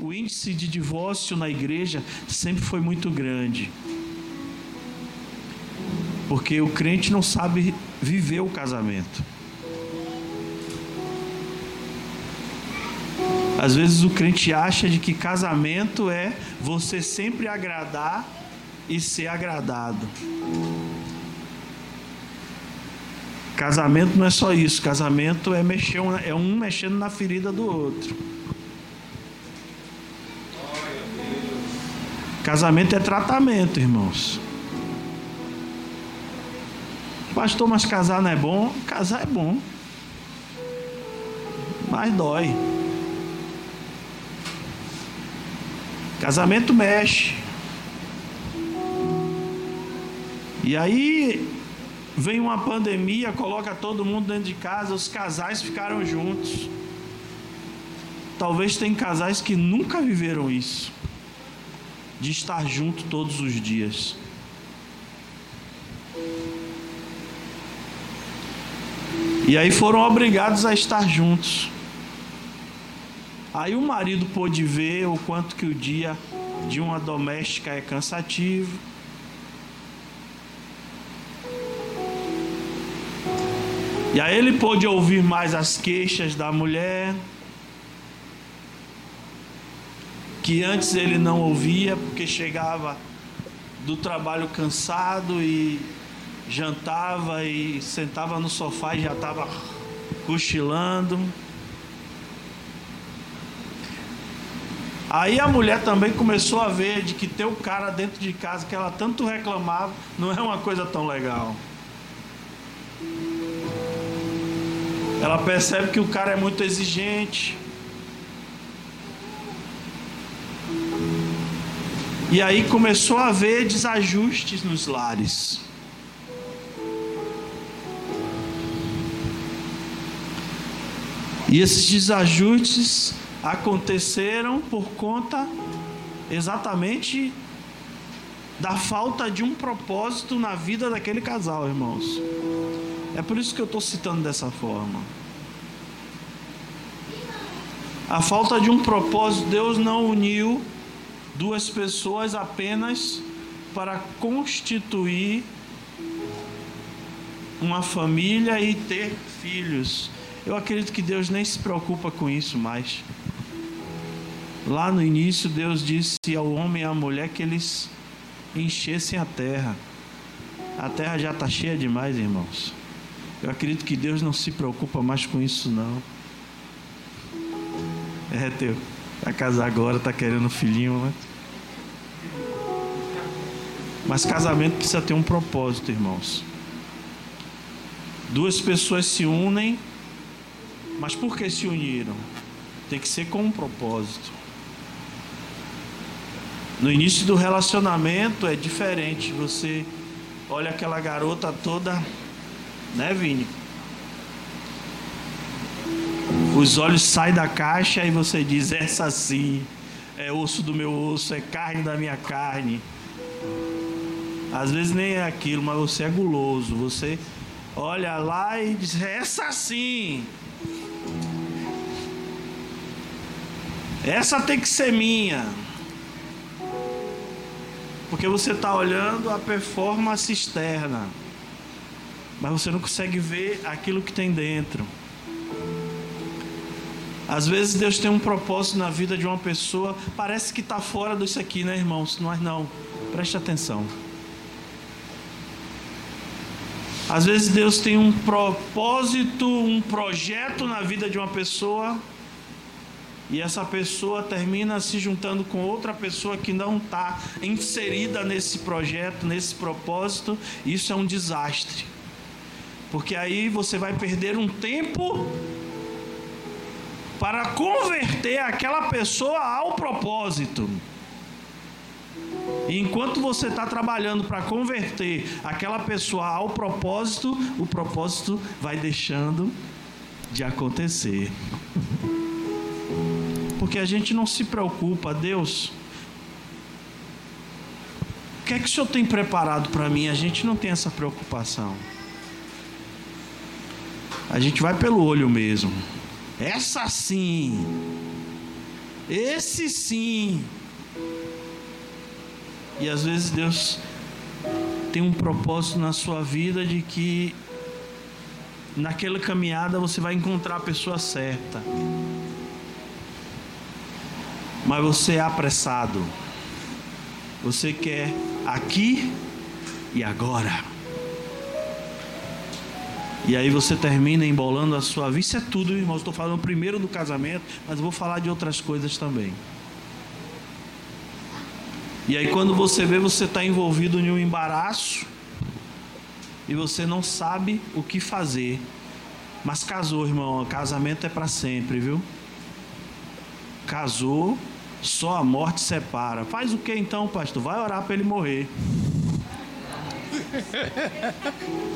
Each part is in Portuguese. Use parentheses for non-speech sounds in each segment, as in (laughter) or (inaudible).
o índice de divórcio na igreja sempre foi muito grande. Porque o crente não sabe viver o casamento. Às vezes o crente acha de que casamento é você sempre agradar e ser agradado. Casamento não é só isso, casamento é mexer é um mexendo na ferida do outro. Casamento é tratamento, irmãos. Pastor, mas casar não é bom? Casar é bom. Mas dói. Casamento mexe. E aí vem uma pandemia, coloca todo mundo dentro de casa, os casais ficaram juntos. Talvez tem casais que nunca viveram isso, de estar junto todos os dias. E aí foram obrigados a estar juntos. Aí o marido pôde ver o quanto que o dia de uma doméstica é cansativo. E aí ele pôde ouvir mais as queixas da mulher, que antes ele não ouvia, porque chegava do trabalho cansado e jantava e sentava no sofá e já estava cochilando. Aí a mulher também começou a ver de que ter o cara dentro de casa que ela tanto reclamava não é uma coisa tão legal. Ela percebe que o cara é muito exigente. E aí começou a haver desajustes nos lares. E esses desajustes aconteceram por conta exatamente da falta de um propósito na vida daquele casal, irmãos. É por isso que eu estou citando dessa forma. A falta de um propósito, Deus não uniu duas pessoas apenas para constituir uma família e ter filhos. Eu acredito que Deus nem se preocupa com isso mais. Lá no início, Deus disse ao homem e à mulher que eles enchessem a terra. A terra já está cheia demais, irmãos. Eu acredito que Deus não se preocupa mais com isso, não. É, teu. Casar agora, tá querendo filhinho, né? Mas casamento precisa ter um propósito, irmãos. Duas pessoas se unem mas por que se uniram? Tem que ser com um propósito. No início do relacionamento é diferente. Você olha aquela garota toda, né, Vini? Os olhos saem da caixa e você diz: essa sim, é osso do meu osso, é carne da minha carne. Às vezes nem é aquilo, mas você é guloso. Você olha lá e diz: essa sim, Essa tem que ser minha. Porque você está olhando a performance externa, mas você não consegue ver aquilo que tem dentro. Às vezes Deus tem um propósito na vida de uma pessoa, parece que está fora disso aqui, né, irmãos? Mas não, preste atenção. Às vezes Deus tem um propósito, um projeto na vida de uma pessoa e essa pessoa termina se juntando com outra pessoa que não está inserida nesse projeto, nesse propósito, isso é um desastre. Porque aí você vai perder um tempo para converter aquela pessoa ao propósito. E enquanto você está trabalhando para converter aquela pessoa ao propósito, o propósito vai deixando de acontecer porque a gente não se preocupa, Deus. O que é que o Senhor tem preparado para mim? A gente não tem essa preocupação. A gente vai pelo olho mesmo. Essa sim. Esse sim. E às vezes Deus tem um propósito na sua vida de que naquela caminhada você vai encontrar a pessoa certa. Mas você é apressado. Você quer aqui e agora. E aí você termina embolando a sua vida. Isso é tudo, irmão. Estou falando primeiro do casamento, mas vou falar de outras coisas também. E aí quando você vê, você está envolvido em um embaraço e você não sabe o que fazer. Mas casou, irmão. Casamento é para sempre, viu? Casou, só a morte separa. Faz o que então, pastor? Vai orar para ele morrer.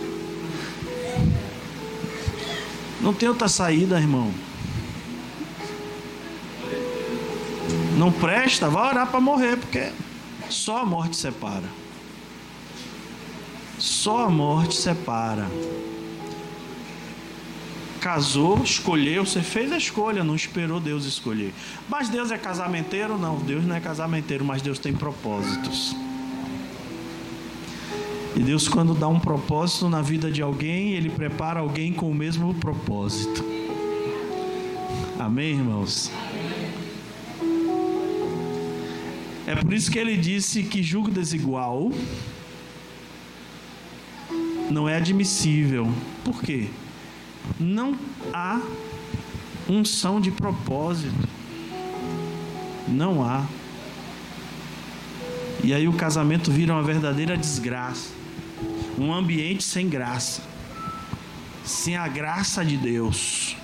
(laughs) Não tem outra saída, irmão. Não presta, vai orar para morrer, porque só a morte separa. Só a morte separa. Casou, escolheu, você fez a escolha, não esperou Deus escolher. Mas Deus é casamenteiro? Não, Deus não é casamenteiro, mas Deus tem propósitos. E Deus, quando dá um propósito na vida de alguém, Ele prepara alguém com o mesmo propósito. Amém, irmãos? É por isso que ele disse que julgo desigual não é admissível. Por quê? Não há unção de propósito. Não há. E aí o casamento vira uma verdadeira desgraça um ambiente sem graça, sem a graça de Deus.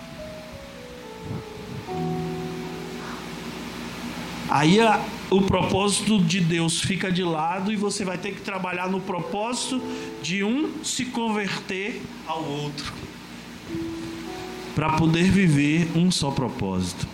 Aí a, o propósito de Deus fica de lado e você vai ter que trabalhar no propósito de um se converter ao outro, para poder viver um só propósito.